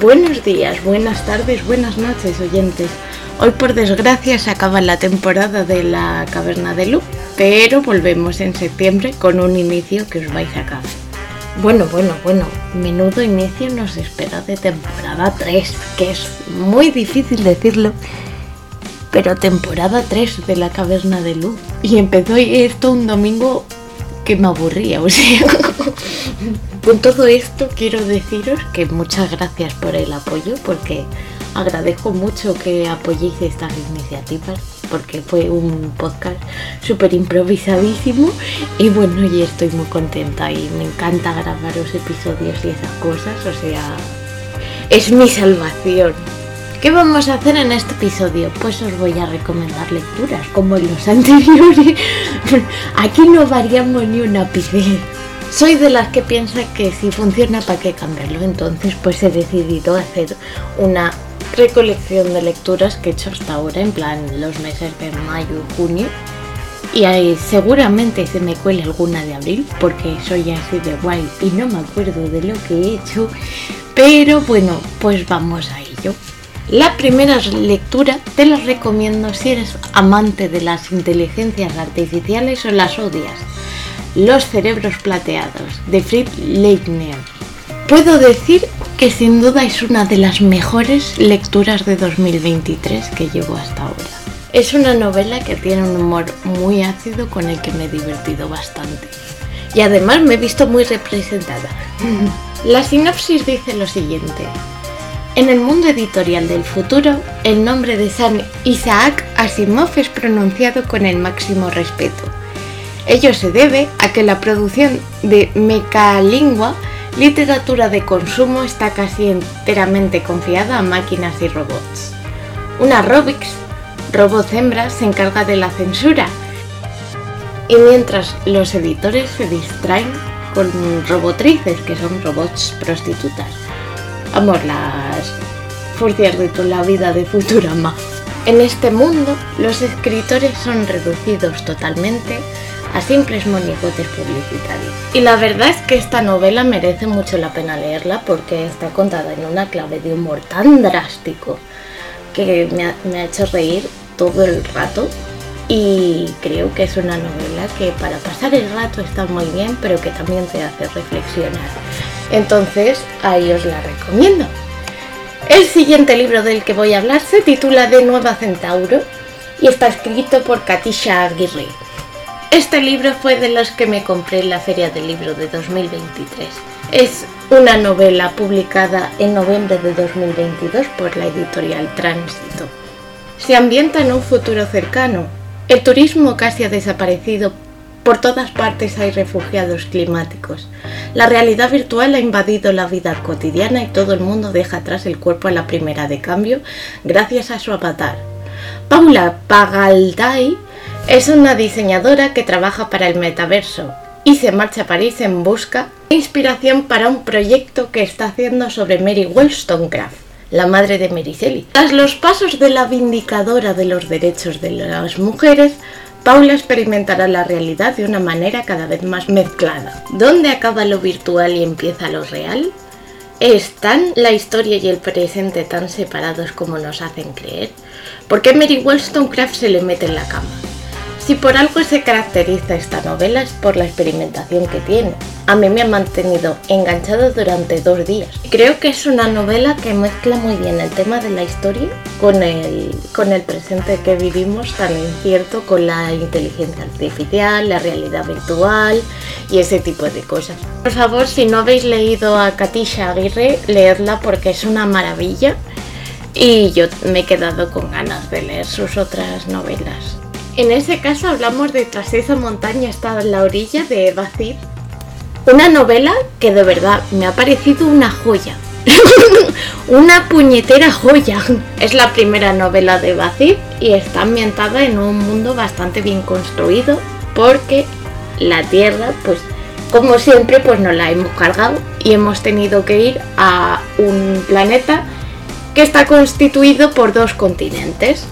Buenos días, buenas tardes, buenas noches, oyentes. Hoy por desgracia se acaba la temporada de la Caverna de Lu, pero volvemos en septiembre con un inicio que os vais a cagar. Bueno, bueno, bueno, menudo inicio nos espera de temporada 3, que es muy difícil decirlo, pero temporada 3 de la Caverna de Luz. Y empezó esto un domingo que me aburría, o sea. Con todo esto quiero deciros que muchas gracias por el apoyo, porque agradezco mucho que apoyéis estas iniciativas, porque fue un podcast súper improvisadísimo y bueno, y estoy muy contenta y me encanta grabar los episodios y esas cosas, o sea, es mi salvación. ¿Qué vamos a hacer en este episodio? Pues os voy a recomendar lecturas como en los anteriores. Aquí no variamos ni un ápice. Soy de las que piensa que si funciona, ¿para qué cambiarlo? Entonces, pues he decidido hacer una recolección de lecturas que he hecho hasta ahora, en plan los meses de mayo y junio. Y seguramente se me cuele alguna de abril, porque soy así de guay y no me acuerdo de lo que he hecho. Pero bueno, pues vamos a ello. La primera lectura te la recomiendo si eres amante de las inteligencias artificiales o las odias. Los cerebros plateados, de Fritz Leitner. Puedo decir que sin duda es una de las mejores lecturas de 2023 que llevo hasta ahora. Es una novela que tiene un humor muy ácido con el que me he divertido bastante. Y además me he visto muy representada. La sinopsis dice lo siguiente. En el mundo editorial del futuro, el nombre de San Isaac Asimov es pronunciado con el máximo respeto Ello se debe a que la producción de Mecalingua, literatura de consumo, está casi enteramente confiada a máquinas y robots. Una Robix, robot hembra, se encarga de la censura. Y mientras los editores se distraen con robotrices, que son robots prostitutas. Amor, las furcias de toda la vida de Futurama. En este mundo, los escritores son reducidos totalmente a simples monigotes publicitarios. Y la verdad es que esta novela merece mucho la pena leerla porque está contada en una clave de humor tan drástico que me ha, hecho reír todo el rato y creo que es una novela que para pasar el rato está muy bien, pero que también te hace reflexionar. Entonces, ahí os la recomiendo. El siguiente libro del que voy a hablar se titula De Nueva Centauro y está escrito por Katisha Aguirre. Este libro fue de los que me compré en la Feria del Libro de 2023. Es una novela publicada en noviembre de 2022 por la editorial Tránsito. Se ambienta en un futuro cercano. El turismo casi ha desaparecido. Por todas partes hay refugiados climáticos. La realidad virtual ha invadido la vida cotidiana y todo el mundo deja atrás el cuerpo a la primera de cambio gracias a su avatar. Paula Pagaldai es una diseñadora que trabaja para el metaverso y se marcha a París en busca de inspiración para un proyecto que está haciendo sobre Mary Wollstonecraft, la madre de Mary Shelley. Tras los pasos de la vindicadora de los derechos de las mujeres, Paula experimentará la realidad de una manera cada vez más mezclada. ¿Dónde acaba lo virtual y empieza lo real? ¿Están la historia y el presente tan separados como nos hacen creer? ¿Por qué Mary Wollstonecraft se le mete en la cama? Si por algo se caracteriza esta novela es por la experimentación que tiene. A mí me ha mantenido enganchado durante dos días. Creo que es una novela que mezcla muy bien el tema de la historia con el, con el presente que vivimos tan incierto con la inteligencia artificial, la realidad virtual y ese tipo de cosas. Por favor, si no habéis leído a Katisha Aguirre, leedla porque es una maravilla y yo me he quedado con ganas de leer sus otras novelas. En ese caso hablamos de Tras esa montaña está la orilla de Eva Una novela que de verdad me ha parecido una joya. una puñetera joya. Es la primera novela de Eva y está ambientada en un mundo bastante bien construido porque la Tierra, pues como siempre, pues nos la hemos cargado y hemos tenido que ir a un planeta que está constituido por dos continentes.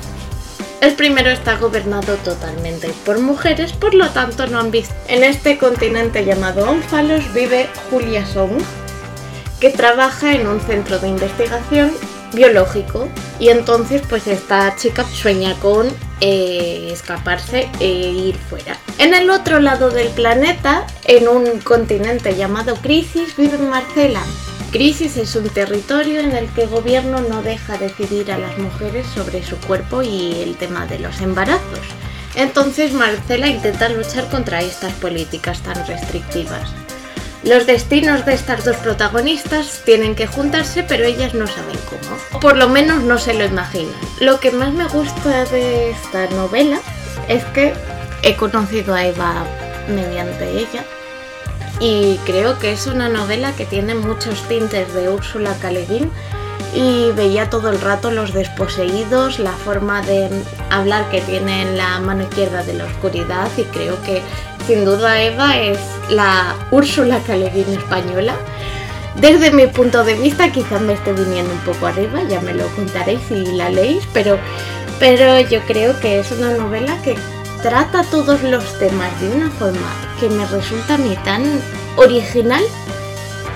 El primero está gobernado totalmente por mujeres, por lo tanto no han visto. En este continente llamado Onfalos vive Julia Song, que trabaja en un centro de investigación biológico y entonces pues esta chica sueña con eh, escaparse e ir fuera. En el otro lado del planeta, en un continente llamado Crisis, vive Marcela. Crisis es un territorio en el que el gobierno no deja decidir a las mujeres sobre su cuerpo y el tema de los embarazos. Entonces Marcela intenta luchar contra estas políticas tan restrictivas. Los destinos de estas dos protagonistas tienen que juntarse, pero ellas no saben cómo. Por lo menos no se lo imaginan. Lo que más me gusta de esta novela es que he conocido a Eva mediante ella y creo que es una novela que tiene muchos tintes de Úrsula K. y veía todo el rato los desposeídos, la forma de hablar que tiene en la mano izquierda de la oscuridad y creo que sin duda Eva es la Úrsula K. española. Desde mi punto de vista quizás me esté viniendo un poco arriba, ya me lo contaréis si la leéis, pero, pero yo creo que es una novela que trata todos los temas de una forma que me resulta a mí tan original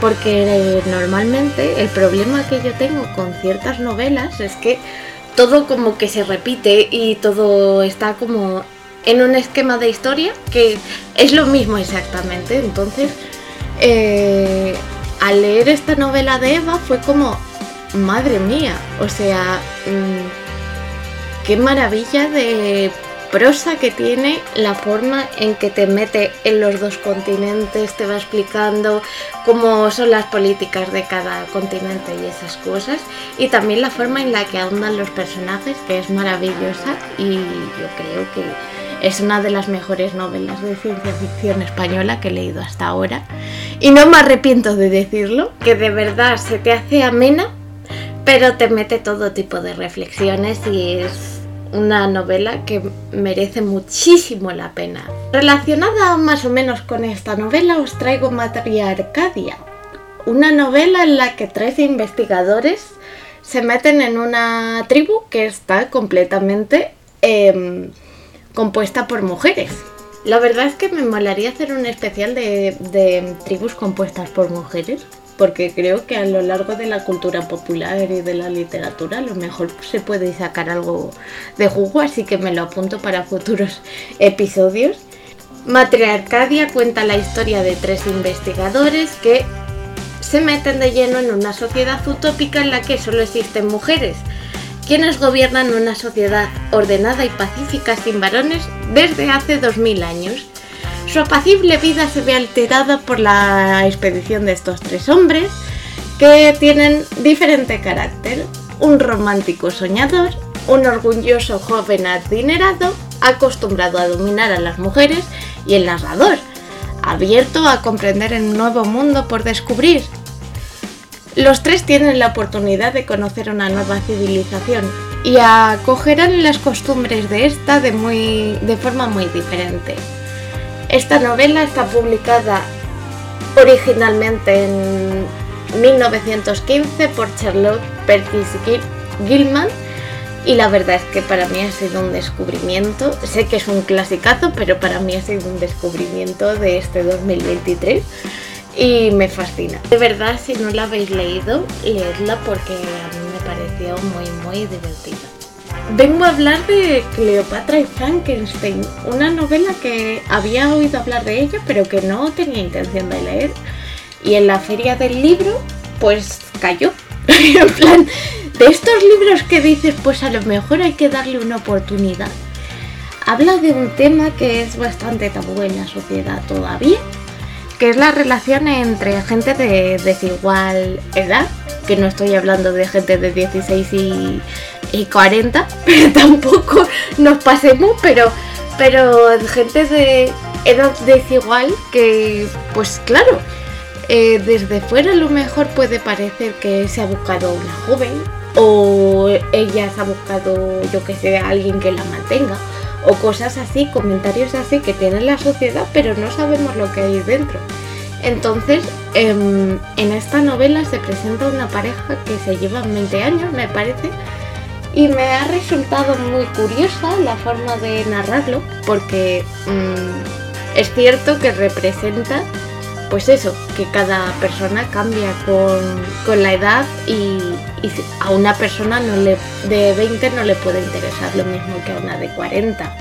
porque normalmente el problema que yo tengo con ciertas novelas es que todo como que se repite y todo está como en un esquema de historia que es lo mismo exactamente. Entonces, eh, al leer esta novela de Eva fue como, madre mía, o sea, mm, qué maravilla de prosa que tiene, la forma en que te mete en los dos continentes, te va explicando cómo son las políticas de cada continente y esas cosas, y también la forma en la que ahondan los personajes, que es maravillosa y yo creo que es una de las mejores novelas de ciencia ficción española que he leído hasta ahora. Y no me arrepiento de decirlo, que de verdad se te hace amena, pero te mete todo tipo de reflexiones y es una novela que merece muchísimo la pena. Relacionada más o menos con esta novela os traigo Arcadia, una novela en la que tres investigadores se meten en una tribu que está completamente em, compuesta por mujeres. La verdad es que me molaría hacer un especial de tribus compuestas por mujeres, porque creo que a lo largo de la cultura popular y de la literatura a lo mejor se puede sacar algo de jugo, así que me lo apunto para futuros episodios. Matriarcadia cuenta la historia de tres investigadores que se meten de lleno en una sociedad utópica en la que solo existen mujeres, quienes gobiernan una sociedad ordenada y pacífica sin varones desde hace 2000 años. Su apacible vida se ve alterada por la expedición de estos tres hombres que tienen diferente carácter. Un romántico soñador, un orgulloso joven adinerado, acostumbrado a dominar a las mujeres y el narrador, abierto a comprender el nuevo mundo por descubrir. Los tres tienen la oportunidad de conocer una nueva civilización y acogerán las costumbres de esta de, muy, de forma muy diferente. Esta novela está publicada originalmente en 1915 por Charlotte Perkins Gilman y la verdad es que para mí ha sido un descubrimiento. Sé que es un clasicazo, pero para mí ha sido un descubrimiento de este 2023 y me fascina. De verdad, si no la habéis leído, leedla porque a mí me pareció muy, muy divertida. Vengo a hablar de Cleopatra y Frankenstein, una novela que había oído hablar de ella, pero que no tenía intención de leer. Y en la feria del libro, pues cayó. en plan, de estos libros que dices, pues a lo mejor hay que darle una oportunidad. Habla de un tema que es bastante tabú en la sociedad todavía, que es la relación entre gente de desigual edad, que no estoy hablando de gente de 16 y y 40, pero tampoco nos pasemos, pero, pero gente de edad desigual que, pues claro, eh, desde fuera a lo mejor puede parecer que se ha buscado una joven o ella se ha buscado, yo que sé, alguien que la mantenga o cosas así, comentarios así que tiene la sociedad, pero no sabemos lo que hay dentro. Entonces, em, en esta novela se presenta una pareja que se lleva 20 años, me parece, y me ha resultado muy curiosa la forma de narrarlo porque mm, es cierto que representa pues eso, que cada persona cambia con, la edad y, a una persona no le, de 20 no le puede interesar lo mismo que a una de 40,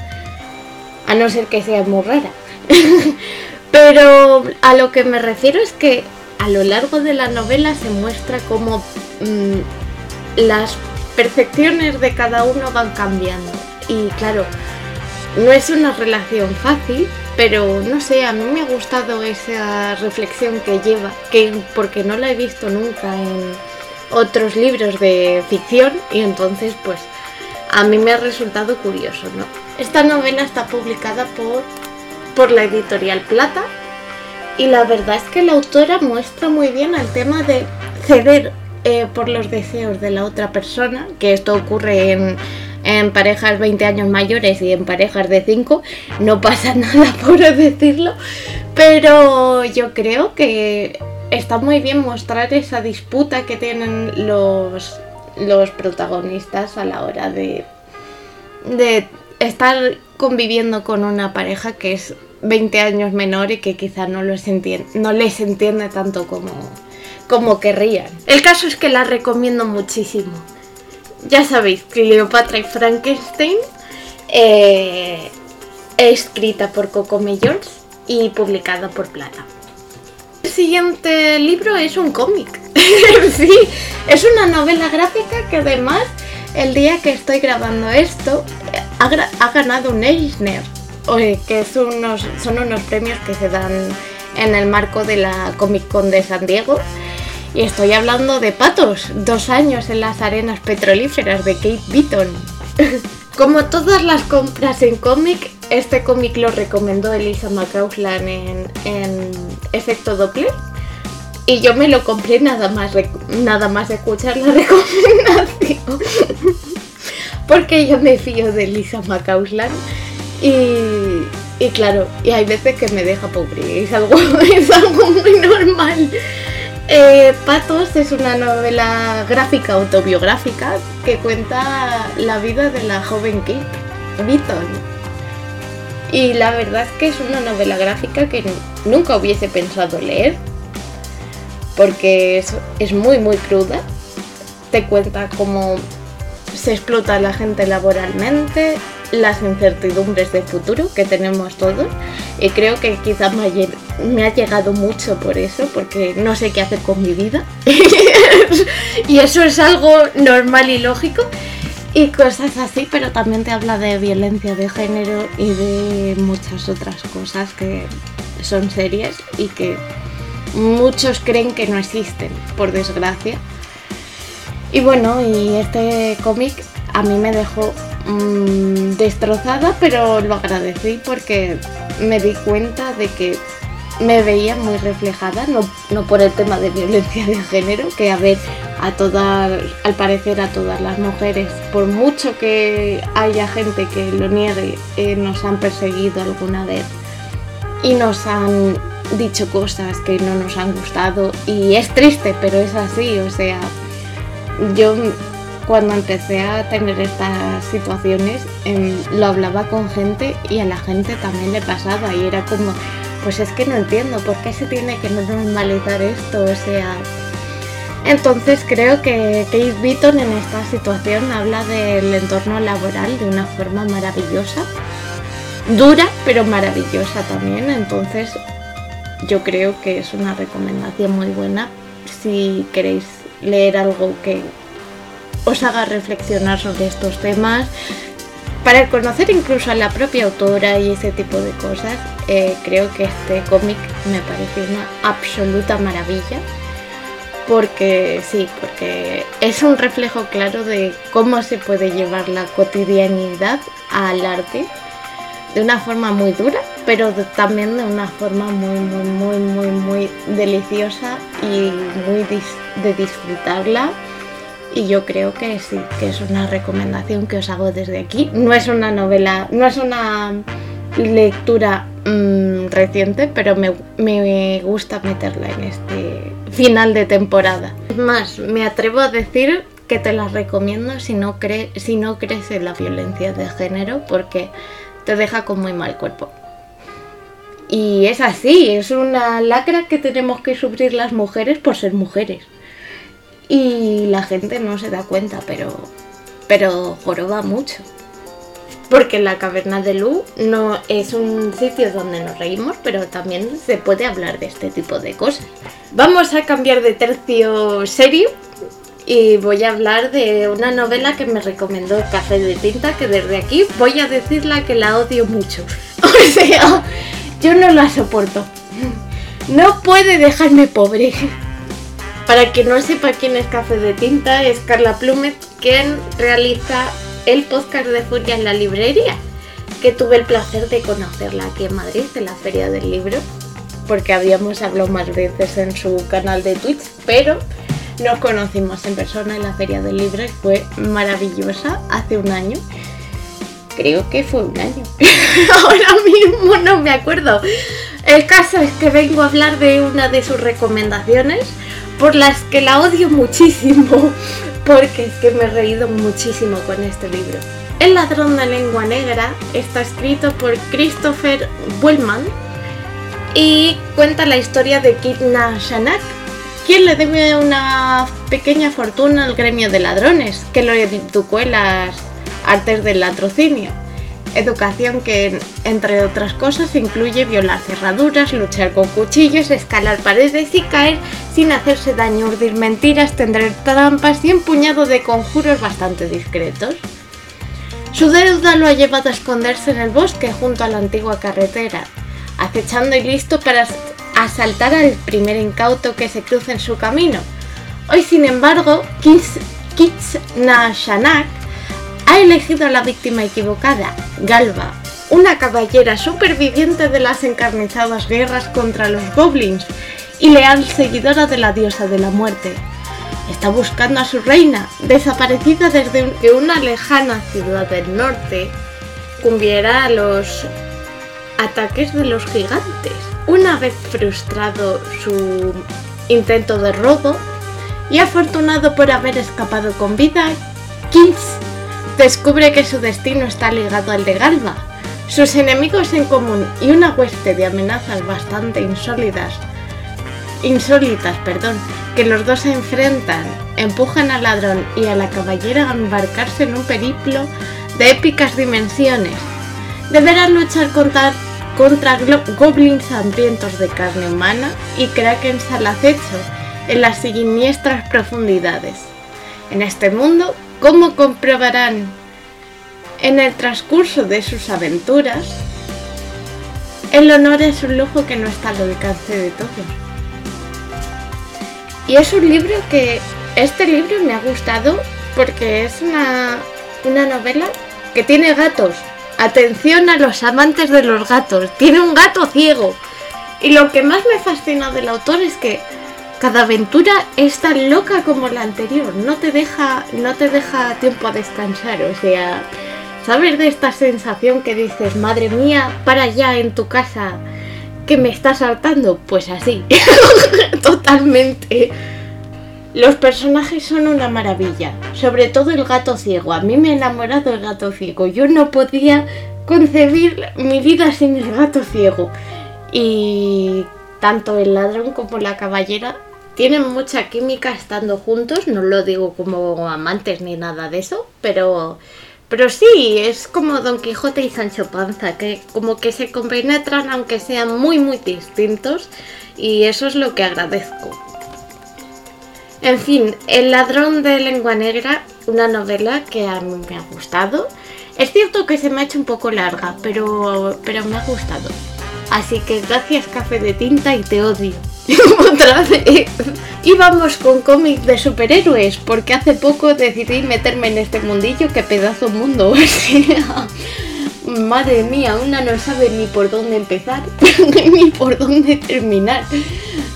a no ser que sea muy rara. Pero a lo que me refiero es que a lo largo de la novela se muestra cómo mm, las percepciones de cada uno van cambiando. Y claro, no es una relación fácil, pero no sé, a mí me ha gustado esa reflexión que lleva, que porque no la he visto nunca en otros libros de ficción y entonces pues a mí me ha resultado curioso, ¿no? Esta novela está publicada por, por la editorial Plata y la verdad es que la autora muestra muy bien el tema de ceder eh, por los deseos de la otra persona, que esto ocurre en parejas 20 años mayores y en parejas de 5, no pasa nada por decirlo, pero yo creo que está muy bien mostrar esa disputa que tienen los, los protagonistas a la hora de, de estar conviviendo con una pareja que es 20 años menor y que quizá no, los entiende, no les entiende tanto como, como querrían. El caso es que la recomiendo muchísimo ya sabéis, Cleopatra y Frankenstein, eh, escrita por Coco Majors y publicada por Plata. El siguiente libro es un cómic. sí, es una novela gráfica que además el día que estoy grabando esto ha, ganado un Eisner, que son unos premios que se dan en el marco de la Comic Con de San Diego y estoy hablando de patos, dos años en las arenas petrolíferas de Kate Beaton. Como todas las compras en cómic, este cómic lo recomendó Elisa McCausland en, en Efecto Doppler. Y yo me lo compré nada más, nada más escuchar la recomendación. Porque yo me fío de Elisa McCausland. Y, y claro, y hay veces que me deja pobre. Es algo, es algo muy normal. Eh, Patos es una novela gráfica autobiográfica que cuenta la vida de la joven Kate Beaton. Y la verdad es que es una novela gráfica que nunca hubiese pensado leer porque es, es muy muy cruda. Te cuenta cómo se explota a la gente laboralmente, las incertidumbres del futuro que tenemos todos. Y creo que quizás me ha, llegado mucho por eso, porque no sé qué hacer con mi vida. Y eso es algo normal y lógico. Y cosas así, pero también te habla de violencia de género y de muchas otras cosas que son serias y que muchos creen que no existen, por desgracia. Y bueno, y este cómic a mí me dejó Mm, destrozada, pero lo agradecí porque me di cuenta de que me veía muy reflejada, no, por el tema de violencia de género, que a ver, a todas, al parecer a todas las mujeres, por mucho que haya gente que lo niegue, eh, nos han perseguido alguna vez y nos han dicho cosas que no nos han gustado. Y es triste, pero es así, o sea, yo cuando empecé a tener estas situaciones em, lo hablaba con gente y a la gente también le pasaba y era como, pues es que no entiendo por qué se tiene que normalizar esto, o sea... Entonces creo que Kate Beaton en esta situación habla del entorno laboral de una forma maravillosa, dura pero maravillosa también, entonces yo creo que es una recomendación muy buena. Si queréis leer algo que os haga reflexionar sobre estos temas. Para conocer incluso a la propia autora y ese tipo de cosas, eh, creo que este cómic me parece una absoluta maravilla. Porque sí, porque es un reflejo claro de cómo se puede llevar la cotidianidad al arte de una forma muy dura, pero también de una forma muy, muy, muy, muy, muy deliciosa y muy de disfrutarla y yo creo que sí, que es una recomendación que os hago desde aquí. No es una novela, no es una lectura mm, reciente, pero me, me, gusta meterla en este final de temporada. Es más, me atrevo a decir que te la recomiendo si no, si no crees en la violencia de género porque te deja con muy mal cuerpo. Y es así, es una lacra que tenemos que sufrir las mujeres por ser mujeres. Y la gente no se da cuenta, pero, pero joroba mucho. Porque la caverna de Lu no es un sitio donde nos reímos, pero también se puede hablar de este tipo de cosas. Vamos a cambiar de tercio serio y voy a hablar de una novela que me recomendó Café de Tinta, que desde aquí voy a decirla que la odio mucho. O sea, yo no la soporto. No puede dejarme pobre. Para quien no sepa quién es Café de Tinta, es Carla Plumet quien realiza el podcast de Furia en la librería, que tuve el placer de conocerla aquí en Madrid, en la Feria del Libro, porque habíamos hablado más veces en su canal de Twitch, pero nos conocimos en persona en la Feria del Libro fue maravillosa hace un año. Creo que fue un año. Ahora mismo no me acuerdo. El caso es que vengo a hablar de una de sus recomendaciones por las que la odio muchísimo porque es que me he reído muchísimo con este libro. El ladrón de lengua negra está escrito por Christopher Wellman y cuenta la historia de Kidna Shanak, quien le debe una pequeña fortuna al gremio de ladrones, que lo educó en las artes del latrocinio. Educación que, entre otras cosas, incluye violar cerraduras, luchar con cuchillos, escalar paredes y caer sin hacerse daño, urdir mentiras, tender trampas y un puñado de conjuros bastante discretos. Su deuda lo ha llevado a esconderse en el bosque junto a la antigua carretera, acechando y listo para asaltar al primer incauto que se cruce en su camino. Hoy, sin embargo, Kits Shanak ha elegido a la víctima equivocada, Galva, una caballera superviviente de las encarnizadas guerras contra los goblins y leal seguidora de la diosa de la muerte. Está buscando a su reina, desaparecida desde que una lejana ciudad del norte cumpliera los ataques de los gigantes. Una vez frustrado su intento de robo y afortunado por haber escapado con vida, Kings descubre que su destino está ligado al de Galva. Sus enemigos en común y una hueste de amenazas bastante insólidas, insólitas, perdón, que los dos se enfrentan, empujan al ladrón y a la caballera a embarcarse en un periplo de épicas dimensiones. Deberán luchar contra, contra goblins hambrientos de carne humana y krakens al acecho en las siniestras profundidades. En este mundo como comprobarán en el transcurso de sus aventuras, el honor es un lujo que no está al alcance de todos. Y es un libro que, este libro me ha gustado porque es una, una novela que tiene gatos. Atención a los amantes de los gatos, tiene un gato ciego. Y lo que más me fascina del autor es que cada aventura es tan loca como la anterior, no te deja, no te deja tiempo a descansar, o sea, ¿sabes de esta sensación que dices, madre mía, para allá en tu casa, que me estás saltando? Pues así, totalmente. Los personajes son una maravilla, sobre todo el gato ciego. A mí me ha enamorado el gato ciego. Yo no podía concebir mi vida sin el gato ciego. Y tanto el ladrón como la caballera tienen mucha química estando juntos, no lo digo como amantes ni nada de eso, pero, pero sí, es como Don Quijote y Sancho Panza, que como que se compenetran aunque sean muy muy distintos y eso es lo que agradezco. En fin, El ladrón de lengua negra, una novela que a mí me ha gustado. Es cierto que se me ha hecho un poco larga, pero, pero me ha gustado. Así que gracias café de tinta y te odio. Y vamos con cómics de superhéroes, porque hace poco decidí meterme en este mundillo, que pedazo mundo. madre mía, una no sabe ni por dónde empezar, ni por dónde terminar.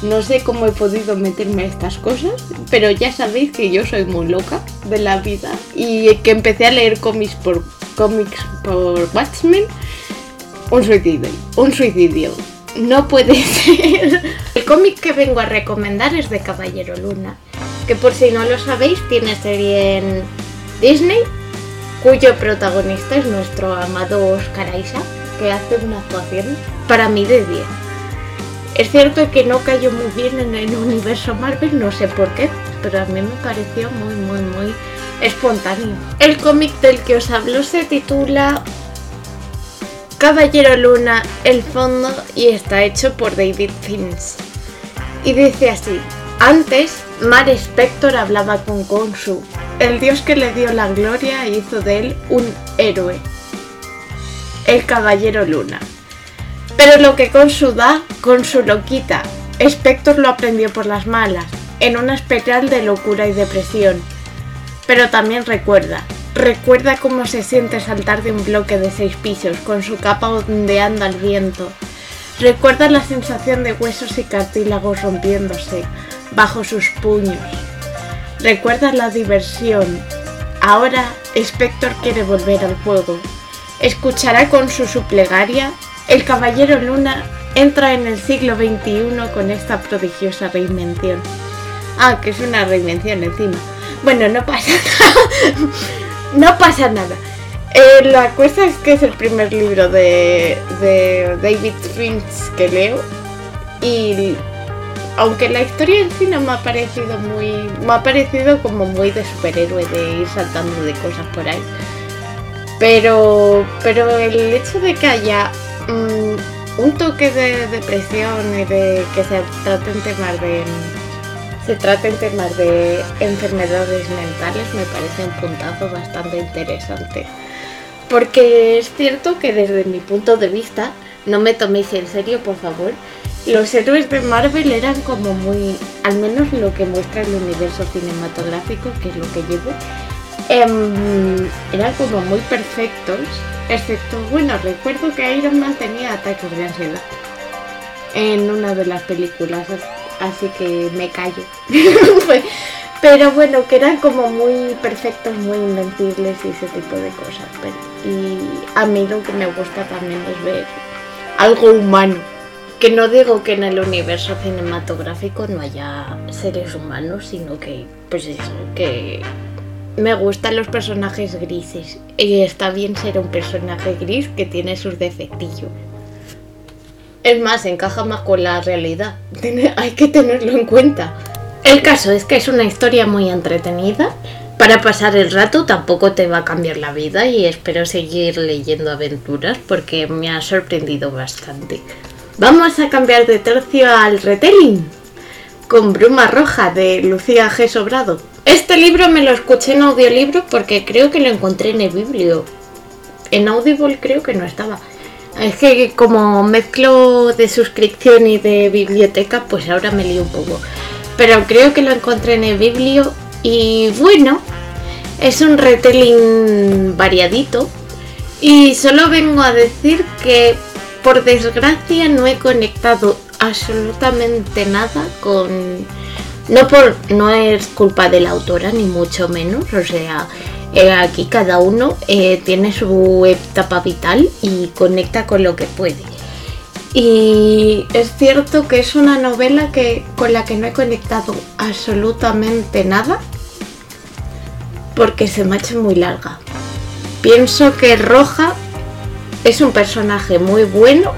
No sé cómo he podido meterme a estas cosas, pero ya sabéis que yo soy muy loca de la vida y que empecé a leer cómics por cómics por Watchmen. Un suicidio, un suicidio no puede ser. El cómic que vengo a recomendar es de Caballero Luna, que por si no lo sabéis tiene serie en Disney, cuyo protagonista es nuestro amado Oscar Isaac. que hace una actuación para mí de 10. Es cierto que no cayó muy bien en el universo Marvel, no sé por qué, pero a mí me pareció muy, muy, muy espontáneo. El cómic del que os hablo se titula Caballero Luna, el fondo, y está hecho por David Finch. Y dice así, antes, Mar Spector hablaba con Khonshu, el dios que le dio la gloria e hizo de él un héroe, el Caballero Luna. Pero lo que Khonshu da, Khonshu lo quita. Spector lo aprendió por las malas, en una espiral de locura y depresión. Pero también recuerda, recuerda cómo se siente saltar de un bloque de seis pisos con su capa ondeando al viento. Recuerda la sensación de huesos y cartílagos rompiéndose bajo sus puños. Recuerda la diversión. Ahora Spector quiere volver al juego. Escuchará con su suplegaria. El Caballero Luna entra en el siglo XXI con esta prodigiosa reinvención. Ah, que es una reinvención encima. Bueno, no pasa nada. No pasa nada. Eh, la cosa es que es el primer libro de, David Finch que leo. Y aunque la historia en sí no me ha parecido muy. me ha parecido como muy de superhéroe, de ir saltando de cosas por ahí. Pero. Pero el hecho de que haya. Mm, un toque de depresión y de que se traten temas de se traten temas de enfermedades mentales me parece un puntazo bastante interesante. Porque es cierto que desde mi punto de vista, no me toméis en serio por favor, los héroes de Marvel eran como muy, al menos lo que muestra el universo cinematográfico, que es lo que llevo, em, eran como muy perfectos, excepto, bueno, recuerdo que Iron Man tenía ataques de ansiedad en una de las películas, así que me callo. Pero bueno, que eran como muy perfectos, muy invencibles y ese tipo de cosas. y a mí lo que me gusta también es ver algo humano. Que no digo que en el universo cinematográfico no haya seres humanos, sino que, pues eso, que me gustan los personajes grises. Y está bien ser un personaje gris que tiene sus defectillos. Es más, encaja más con la realidad. hay que tenerlo en cuenta. El caso es que es una historia muy entretenida. Para pasar el rato tampoco te va a cambiar la vida y espero seguir leyendo aventuras porque me ha sorprendido bastante. Vamos a cambiar de tercio al retelling con Bruma Roja de Lucía G. Sobrado. Este libro me lo escuché en audiolibro porque creo que lo encontré en el biblio. En Audible creo que no estaba. Es que como mezclo de suscripción y de biblioteca, pues ahora me lío un poco. Pero creo que lo encontré en el biblio y bueno, es un retelling variadito. Y solo vengo a decir que por desgracia no he conectado absolutamente nada con... No, por, no es culpa de la autora, ni mucho menos. O sea, eh, aquí cada uno eh, tiene su etapa vital y conecta con lo que puede. Y es cierto que es una novela que, con la que no he conectado absolutamente nada porque se me ha hecho muy larga. Pienso que Roja es un personaje muy bueno,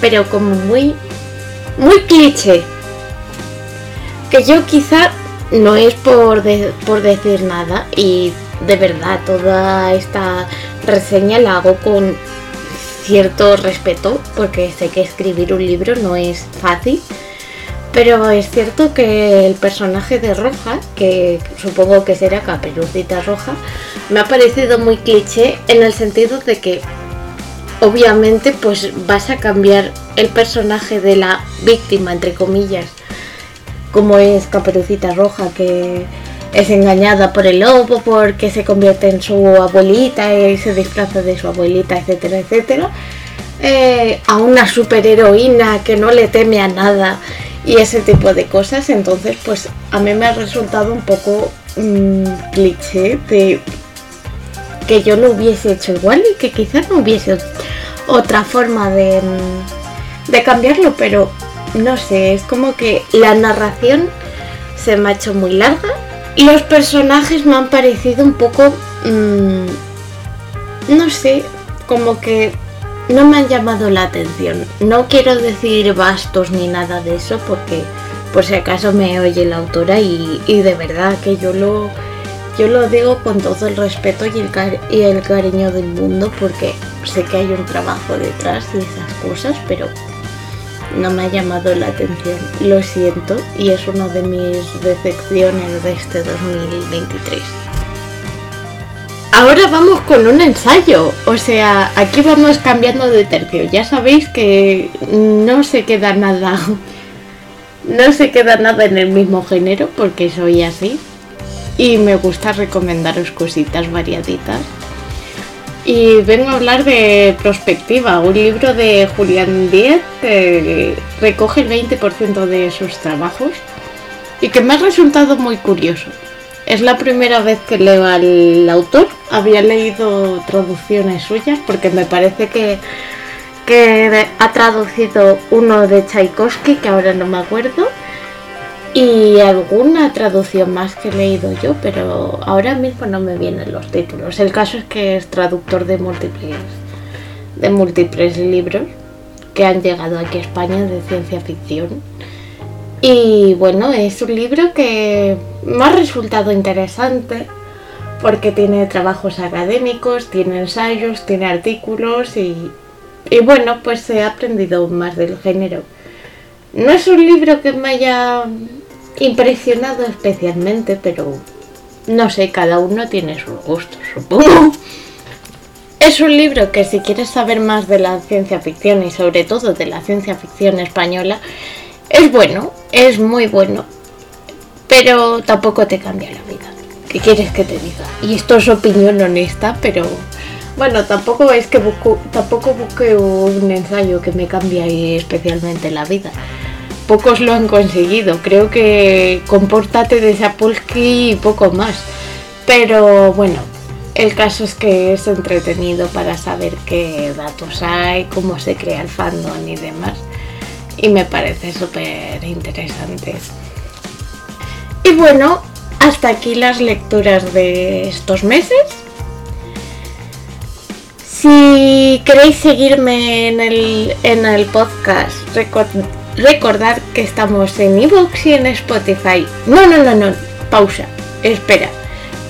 pero como muy, muy cliché. Que yo quizá no es por, por decir nada y de verdad, toda esta reseña la hago con cierto respeto, porque sé que escribir un libro no es fácil. Pero es cierto que el personaje de Roja, que supongo que será Caperucita Roja, me ha parecido muy cliché en el sentido de que obviamente pues vas a cambiar el personaje de la víctima, entre comillas, como es Caperucita Roja, que es engañada por el lobo porque se convierte en su abuelita y se disfraza de su abuelita, etcétera, etcétera. Eh, a una superheroína que no le teme a nada y ese tipo de cosas. Entonces, pues a mí me ha resultado un poco mm, cliché de que yo lo hubiese hecho igual y que quizás no hubiese otra forma de, mm, de cambiarlo, pero no sé, es como que la narración se me ha hecho muy larga los personajes me han parecido un poco, mm, no sé, como que no me han llamado la atención. No quiero decir bastos ni nada de eso porque por si acaso me oye la autora y, de verdad que yo lo, yo lo digo con todo el respeto y el, y el cariño del mundo porque sé que hay un trabajo detrás y esas cosas, pero no me ha llamado la atención. Lo siento y es una de mis decepciones de este 2023. Ahora vamos con un ensayo, o sea, aquí vamos cambiando de tercio. Ya sabéis que no se queda nada, no se queda nada en el mismo género porque soy así y me gusta recomendaros cositas variaditas. Y vengo a hablar de Prospectiva, un libro de Julián Díez que recoge el 20% de sus trabajos y que me ha resultado muy curioso. Es la primera vez que leo al autor. Había leído traducciones suyas porque me parece que, que ha traducido uno de Tchaikovsky, que ahora no me acuerdo, y alguna traducción más que he leído yo, pero ahora mismo no me vienen los títulos. El caso es que es traductor de múltiples, de múltiples libros que han llegado aquí a España de ciencia ficción. Y bueno, es un libro que me ha resultado interesante porque tiene trabajos académicos, tiene ensayos, tiene artículos y, y bueno, pues he aprendido más del género. No es un libro que me haya impresionado especialmente, pero no sé, cada uno tiene sus gustos, supongo. Es un libro que si quieres saber más de la ciencia ficción y sobre todo de la ciencia ficción española, es bueno, es muy bueno, pero tampoco te cambia la vida. ¿Qué quieres que te diga? Y esto es opinión honesta, pero bueno, tampoco es que busco, tampoco busque un ensayo que me cambie especialmente la vida pocos lo han conseguido. Creo que compórtate de Sapolsky y poco más. Pero bueno, el caso es que es entretenido para saber qué datos hay, cómo se crea el fandom y demás. Y me parece súper interesante. Y bueno, hasta aquí las lecturas de estos meses. Si queréis seguirme en el, en el podcast, Recordad que estamos en Evox y en Spotify. No, no, no, no. Pausa. Espera.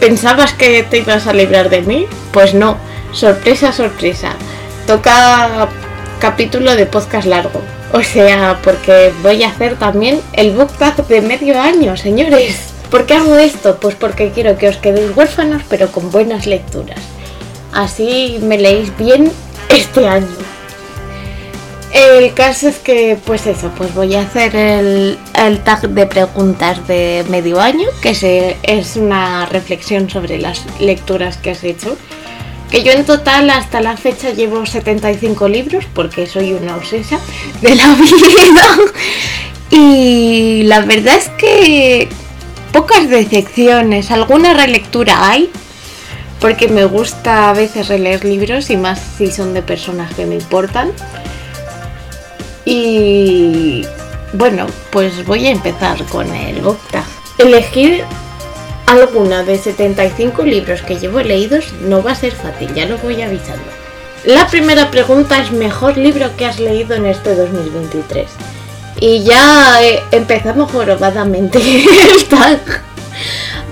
¿Pensabas que te ibas a librar de mí? Pues no. Sorpresa, sorpresa. Toca capítulo de podcast largo. O sea, porque voy a hacer también el book de medio año, señores. ¿Por qué hago esto? Pues porque quiero que os quedéis huérfanos, pero con buenas lecturas. Así me leéis bien este año. El caso es que, pues eso, pues voy a hacer el, tag de preguntas de medio año, que es una reflexión sobre las lecturas que has hecho. Que yo en total hasta la fecha llevo 75 libros, porque soy una obsesa de la vida. Y la verdad es que pocas decepciones, alguna relectura hay, porque me gusta a veces releer libros y más si son de personas que me importan. Y bueno, pues voy a empezar con el Octa. Elegir alguna de 75 libros que llevo leídos no va a ser fácil, ya lo voy avisando. La primera pregunta es mejor libro que has leído en este 2023. Y ya eh, empezamos jorobadamente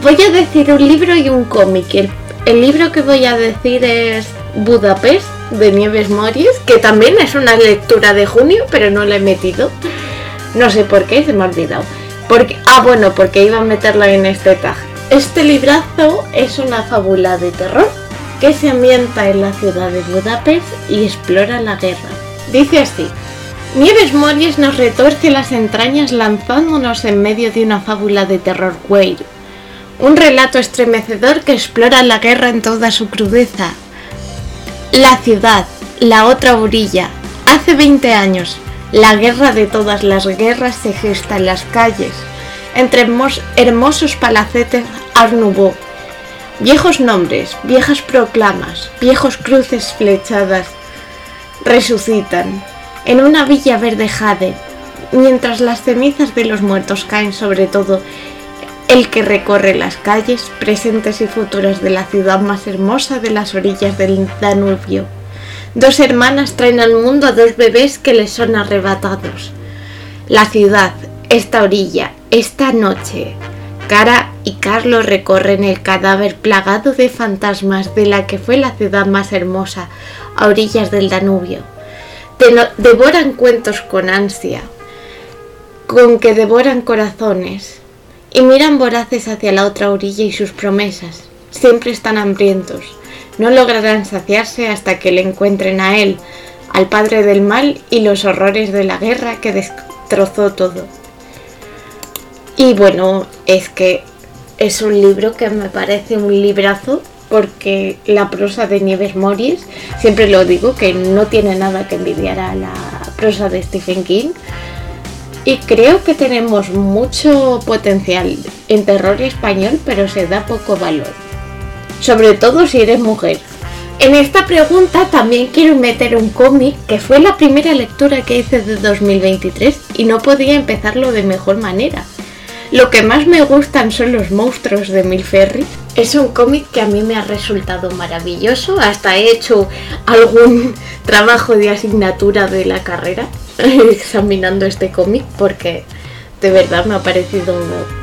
Voy a decir un libro y un cómic. el libro que voy a decir es Budapest de Nieves Mories, que también es una lectura de junio, pero no la he metido. No sé por qué, se me ha olvidado. Porque, ah, bueno, porque iba a meterla en este tag. Este librazo es una fábula de terror que se ambienta en la ciudad de Budapest y explora la guerra. Dice así. Nieves Mories nos retorce las entrañas lanzándonos en medio de una fábula de terror queer. Un relato estremecedor que explora la guerra en toda su crudeza, la ciudad, la otra orilla. Hace 20 años, la guerra de todas las guerras se gesta en las calles, entre hermosos palacetes Art Viejos nombres, viejas proclamas, viejos cruces flechadas resucitan. En una villa verde jade, mientras las cenizas de los muertos caen sobre todo el que recorre las calles presentes y futuras de la ciudad más hermosa de las orillas del Danubio. Dos hermanas traen al mundo a dos bebés que les son arrebatados. La ciudad, esta orilla, esta noche. Cara y Carlos recorren el cadáver plagado de fantasmas de la que fue la ciudad más hermosa, a orillas del Danubio. devoran cuentos con ansia, con que devoran corazones, y miran voraces hacia la otra orilla y sus promesas. Siempre están hambrientos no lograrán saciarse hasta que le encuentren a él, al padre del mal y los horrores de la guerra que destrozó todo. Y bueno, es que es un libro que me parece un librazo porque la prosa de Nieves Morris, siempre lo digo, que no tiene nada que envidiar a la prosa de Stephen King. Y creo que tenemos mucho potencial en terror español, pero se da poco valor sobre todo si eres mujer. En esta pregunta también quiero meter un cómic que fue la primera lectura que hice de 2023 y no podía empezarlo de mejor manera. Lo que más me gustan son los monstruos de Milferry. Es un cómic que a mí me ha resultado maravilloso. Hasta he hecho algún trabajo de asignatura de la carrera examinando este cómic porque de verdad me ha parecido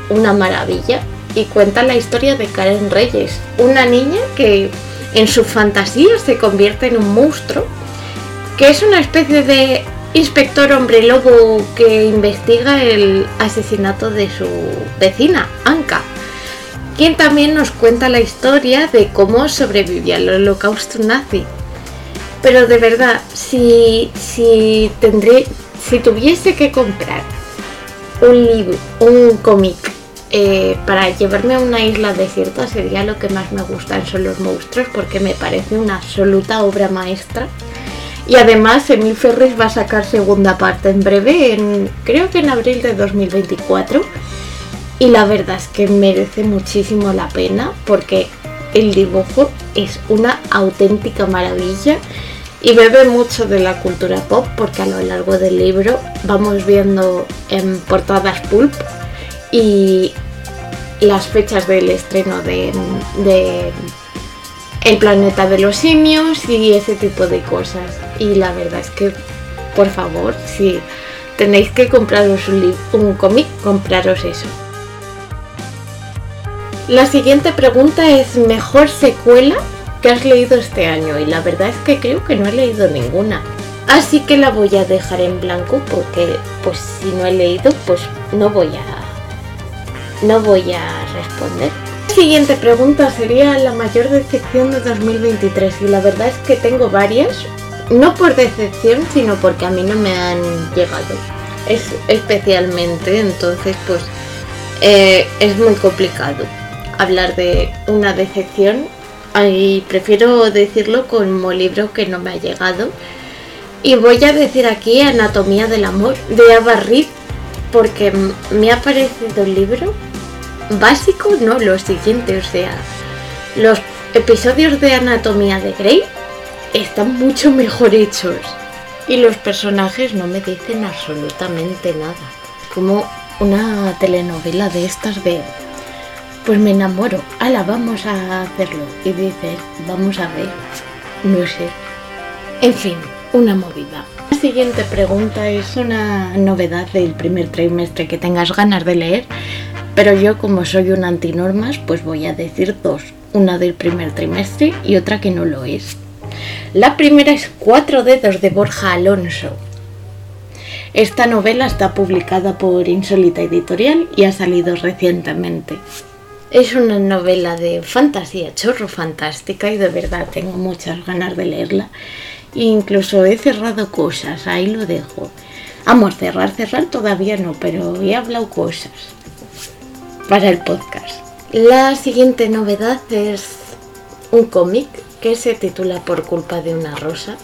una maravilla y cuenta la historia de Karen Reyes, una niña que en su fantasía se convierte en un monstruo, que es una especie de inspector hombre lobo que investiga el asesinato de su vecina, Anka, quien también nos cuenta la historia de cómo sobrevivió al holocausto nazi. Pero de verdad, si, si tendré, si tuviese que comprar un libro, un cómic eh, para llevarme a una isla desierta sería lo que más me gustan son los monstruos porque me parece una absoluta obra maestra. Y además Emil Ferris va a sacar segunda parte en breve, en, creo que en abril de 2024. Y la verdad es que merece muchísimo la pena porque el dibujo es una auténtica maravilla y bebe mucho de la cultura pop porque a lo largo del libro vamos viendo en portadas pulp y las fechas del estreno de, El planeta de los simios y ese tipo de cosas. Y la verdad es que, por favor, si tenéis que compraros un, un cómic, compraros eso. La siguiente pregunta es ¿mejor secuela que has leído este año? Y la verdad es que creo que no he leído ninguna. Así que la voy a dejar en blanco porque pues si no he leído pues no voy a no voy a responder. La siguiente pregunta sería la mayor decepción de 2023 y la verdad es que tengo varias, no por decepción, sino porque a mí no me han llegado. Es especialmente, entonces pues eh, es muy complicado hablar de una decepción y prefiero decirlo como libro que no me ha llegado. Y voy a decir aquí Anatomía del Amor de Ava Reed porque me ha parecido un libro básico, no lo siguiente, o sea, los episodios de Anatomía de Grey están mucho mejor hechos y los personajes no me dicen absolutamente nada. Como una telenovela de estas de pues me enamoro, ala, vamos a hacerlo. Y dices, vamos a ver, no sé. En fin, una movida. La siguiente pregunta es una novedad del primer trimestre que tengas ganas de leer, pero yo como soy una antinormas, pues voy a decir dos, una del primer trimestre y otra que no lo es. La primera es Cuatro dedos de Borja Alonso. Esta novela está publicada por Insólita Editorial y ha salido recientemente. Es una novela de fantasía, chorro fantástica y de verdad tengo muchas ganas de leerla. incluso he cerrado cosas, ahí lo dejo. Amor, cerrar, cerrar todavía no, pero he hablado cosas para el podcast. La siguiente novedad es un cómic que se titula Por culpa de una rosa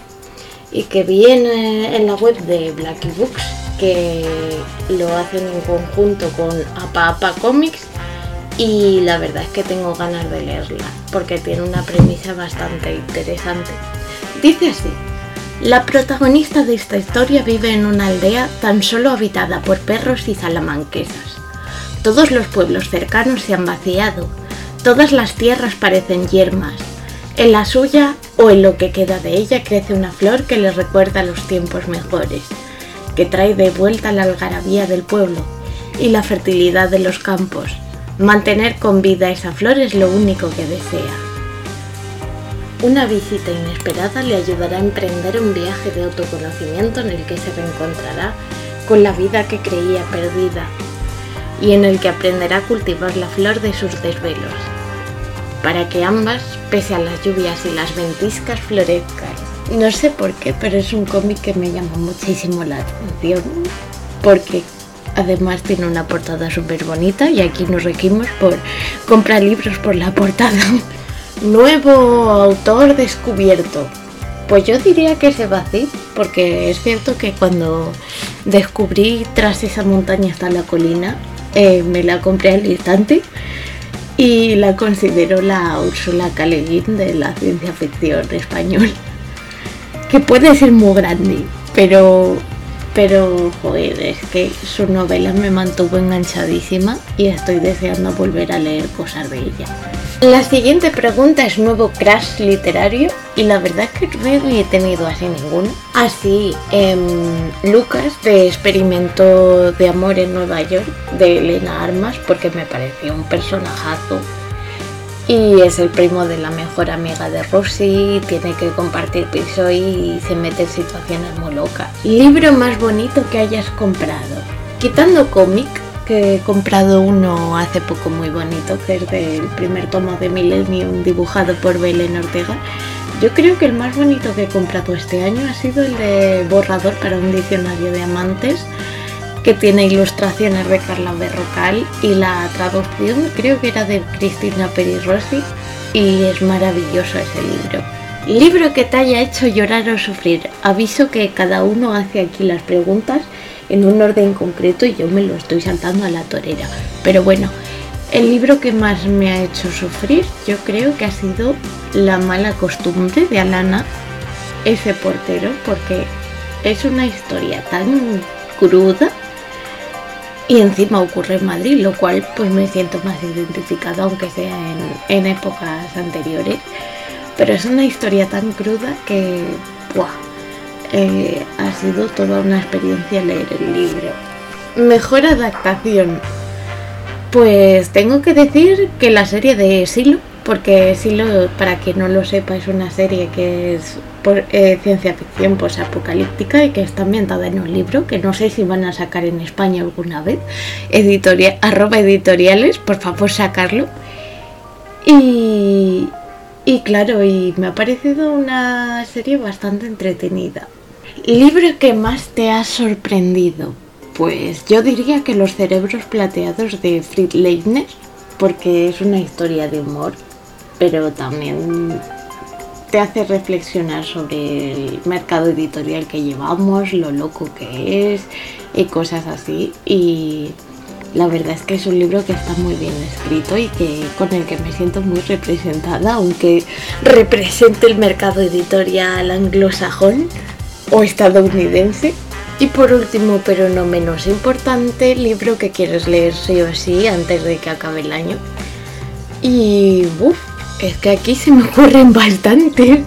y que viene en la web de Blacky Books que lo hacen en conjunto con Apa Apa Comics y la verdad es que tengo ganas de leerla porque tiene una premisa bastante interesante. Dice así, la protagonista de esta historia vive en una aldea tan solo habitada por perros y salamanquesas. Todos los pueblos cercanos se han vaciado, todas las tierras parecen yermas, En la suya o en lo que queda de ella crece una flor que le recuerda los tiempos mejores, que trae de vuelta la algarabía del pueblo y la fertilidad de los campos. Mantener con vida esa flor es lo único que desea. Una visita inesperada le ayudará a emprender un viaje de autoconocimiento en el que se reencontrará con la vida que creía perdida y en el que aprenderá a cultivar la flor de sus desvelos, para que ambas, pese a las lluvias y las ventiscas, florezcan. No sé por qué, pero es un cómic que me llama muchísimo la atención, porque además tiene una portada súper bonita y aquí nos regimos por comprar libros por la portada. Nuevo autor descubierto. Pues yo diría que se va así, porque es cierto que cuando descubrí tras esa montaña hasta la colina, eh, me la compré al instante y la considero la Úrsula K. de la ciencia ficción español. Que puede ser muy grande, pero, pero joder, es que su novela me mantuvo enganchadísima y estoy deseando volver a leer cosas de ella. La siguiente pregunta es nuevo crash literario y la verdad es que no he tenido así ninguno. Así, em, Lucas de Experimento de Amor en Nueva York de Elena Armas porque me pareció un personajazo y es el primo de la mejor amiga de Rosy, tiene que compartir piso y se mete en situaciones muy locas. Libro más bonito que hayas comprado. Quitando cómic, que he comprado uno hace poco muy bonito, que es del primer tomo de Millennium dibujado por Belén Ortega. Yo creo que el más bonito que he comprado este año ha sido el de borrador para un diccionario de amantes, que tiene ilustraciones de Carla Berrocal y la traducción creo que era de Cristina Rossi y es maravilloso ese libro. Libro que te haya hecho llorar o sufrir. Aviso que cada uno hace aquí las preguntas en un orden concreto y yo me lo estoy saltando a la torera. Pero bueno, el libro que más me ha hecho sufrir yo creo que ha sido La mala costumbre de Alana ese portero porque es una historia tan cruda y encima ocurre en Madrid, lo cual pues me siento más identificada aunque sea en, épocas anteriores. Pero es una historia tan cruda que. Eh, ha sido toda una experiencia leer el libro. Mejor adaptación. Pues tengo que decir que la serie de Silo, porque Silo, para quien no lo sepa, es una serie que es eh, ciencia ficción apocalíptica y que está ambientada en un libro que no sé si van a sacar en España alguna vez. Arroba editoriales, por favor sacarlo. Y, y claro, y me ha parecido una serie bastante entretenida. ¿Libro que más te ha sorprendido? Pues yo diría que Los cerebros plateados de Fritz Leitner, porque es una historia de humor, pero también te hace reflexionar sobre el mercado editorial que llevamos, lo loco que es y cosas así. Y la verdad es que es un libro que está muy bien escrito y que con el que me siento muy representada, aunque represente el mercado editorial anglosajón o estadounidense. Y por último, pero no menos importante, libro que quieres leer sí o sí antes de que acabe el año. Y uff, es que aquí se me ocurren bastantes.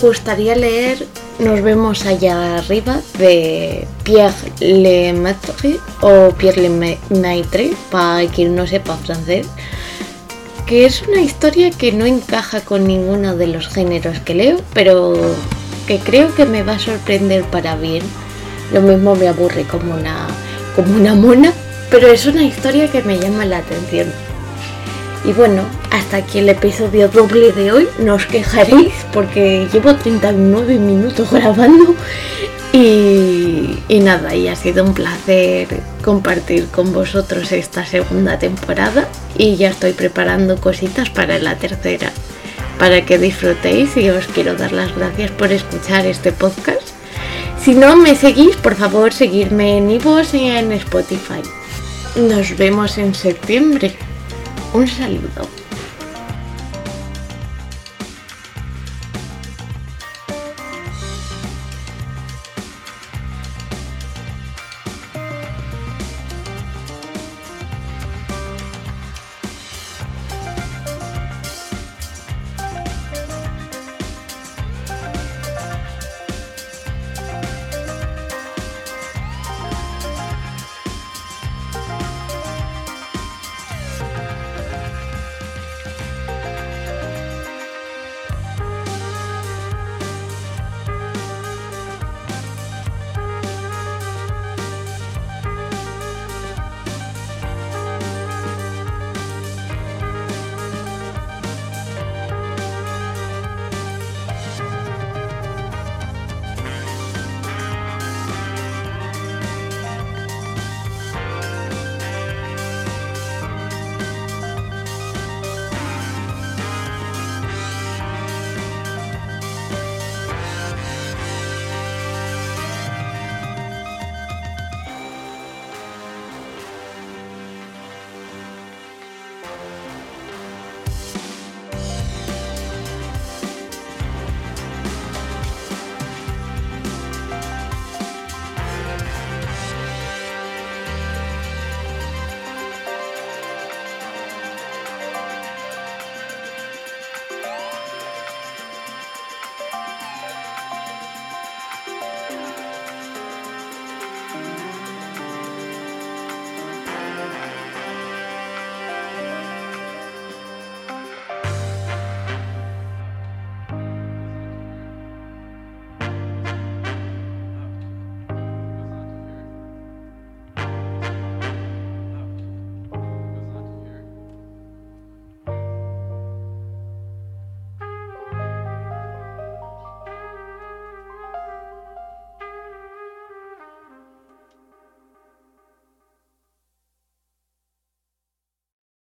Gustaría leer Nos vemos allá arriba de Pierre Lemaitre o Pierre Lemaitre, para quien no sepa francés, que es una historia que no encaja con ninguno de los géneros que leo, pero que creo que me va a sorprender para bien. Lo mismo me aburre como una, como una mona, pero es una historia que me llama la atención. Y bueno, hasta aquí el episodio doble de hoy. No os quejaréis porque llevo 39 minutos grabando. Y, nada, y ha sido un placer compartir con vosotros esta segunda temporada. Y ya estoy preparando cositas para la tercera para que disfrutéis y os quiero dar las gracias por escuchar este podcast. Si no me seguís, por favor, seguidme en Ivos y en Spotify. Nos vemos en septiembre. Un saludo.